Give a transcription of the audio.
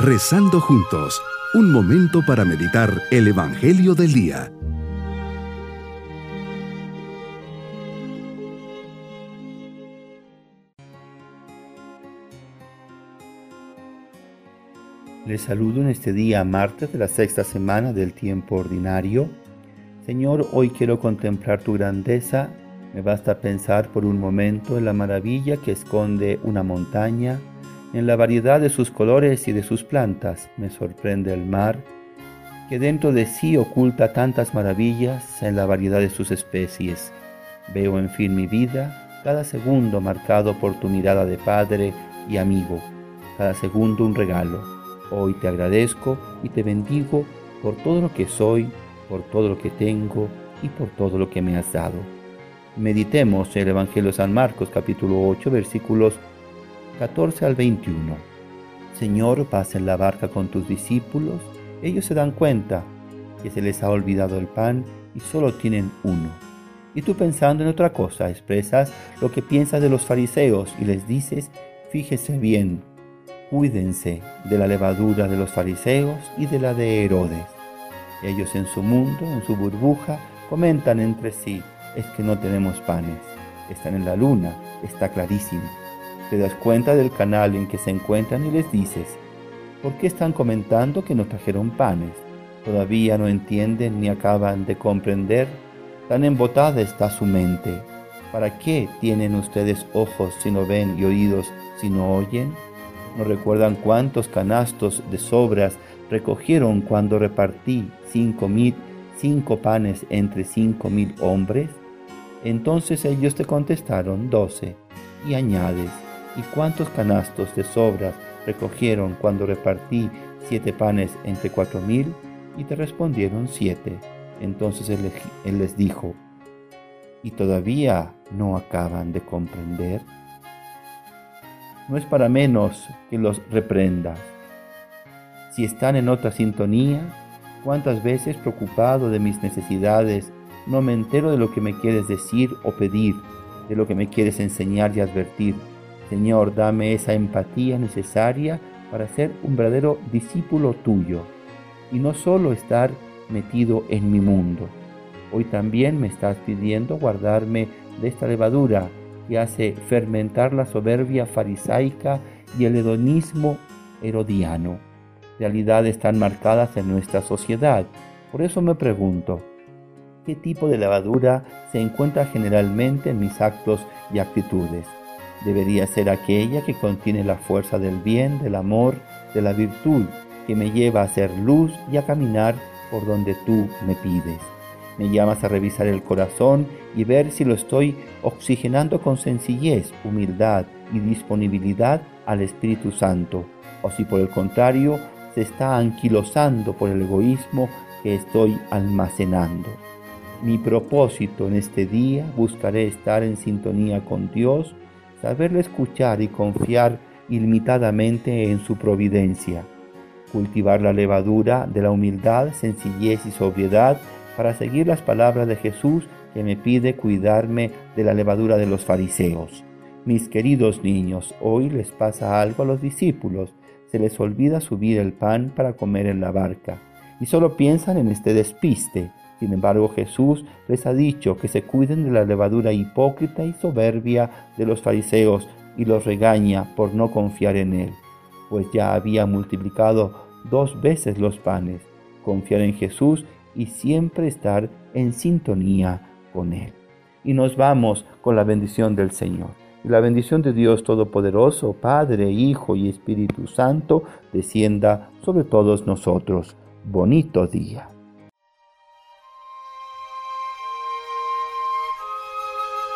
Rezando juntos, un momento para meditar el Evangelio del Día. Les saludo en este día martes de la sexta semana del tiempo ordinario. Señor, hoy quiero contemplar tu grandeza. Me basta pensar por un momento en la maravilla que esconde una montaña, en la variedad de sus colores y de sus plantas. Me sorprende el mar, que dentro de sí oculta tantas maravillas en la variedad de sus especies. Veo en fin mi vida, cada segundo marcado por tu mirada de padre y amigo, cada segundo un regalo Hoy te agradezco y te bendigo por todo lo que soy, por todo lo que tengo y por todo lo que me has dado. Meditemos el Evangelio de San Marcos capítulo 8 versículos 14 al 21. Señor, vas en la barca con tus discípulos. Ellos se dan cuenta que se les ha olvidado el pan y solo tienen uno. Y tú pensando en otra cosa, expresas lo que piensas de los fariseos y les dices, fíjese bien, Cuídense de la levadura de los fariseos y de la de Herodes. Ellos en su mundo, en su burbuja, comentan entre sí, es que no tenemos panes. Están en la luna, está clarísimo. Te das cuenta del canal en que se encuentran y les dices, ¿por qué están comentando que no trajeron panes? Todavía no entienden ni acaban de comprender. Tan embotada está su mente. ¿Para qué tienen ustedes ojos si no ven y oídos si no oyen? ¿No recuerdan cuántos canastos de sobras recogieron cuando repartí cinco mil, cinco panes entre cinco mil hombres? Entonces ellos te contestaron doce, y añades, ¿y cuántos canastos de sobras recogieron cuando repartí siete panes entre cuatro mil? Y te respondieron siete. Entonces él, les dijo, ¿y todavía no acaban de comprender? no es para menos que los reprendas. Si están en otra sintonía, cuántas veces preocupado de mis necesidades, no me entero de lo que me quieres decir o pedir, de lo que me quieres enseñar y advertir. Señor, dame esa empatía necesaria para ser un verdadero discípulo tuyo y no solo estar metido en mi mundo. Hoy también me estás pidiendo guardarme de esta levadura que hace fermentar la soberbia farisaica y el hedonismo herodiano, realidades tan marcadas en nuestra sociedad. Por eso me pregunto, ¿qué tipo de levadura se encuentra generalmente en mis actos y actitudes? Debería ser aquella que contiene la fuerza del bien, del amor, de la virtud, que me lleva a ser luz y a caminar por donde tú me pides. Me llamas a revisar el corazón y ver si lo estoy oxigenando con sencillez, humildad y disponibilidad al Espíritu Santo, o si por el contrario se está anquilosando por el egoísmo que estoy almacenando. Mi propósito en este día buscaré estar en sintonía con Dios, saberle escuchar y confiar ilimitadamente en su providencia, cultivar la levadura de la humildad, sencillez y sobriedad para seguir las palabras de Jesús que me pide cuidarme de la levadura de los fariseos. Mis queridos niños, hoy les pasa algo a los discípulos. Se les olvida subir el pan para comer en la barca y solo piensan en este despiste. Sin embargo, Jesús les ha dicho que se cuiden de la levadura hipócrita y soberbia de los fariseos y los regaña por no confiar en Él, pues ya había multiplicado dos veces los panes. Confiar en Jesús y siempre estar en sintonía con Él. Y nos vamos con la bendición del Señor. Y la bendición de Dios Todopoderoso, Padre, Hijo y Espíritu Santo, descienda sobre todos nosotros. Bonito día.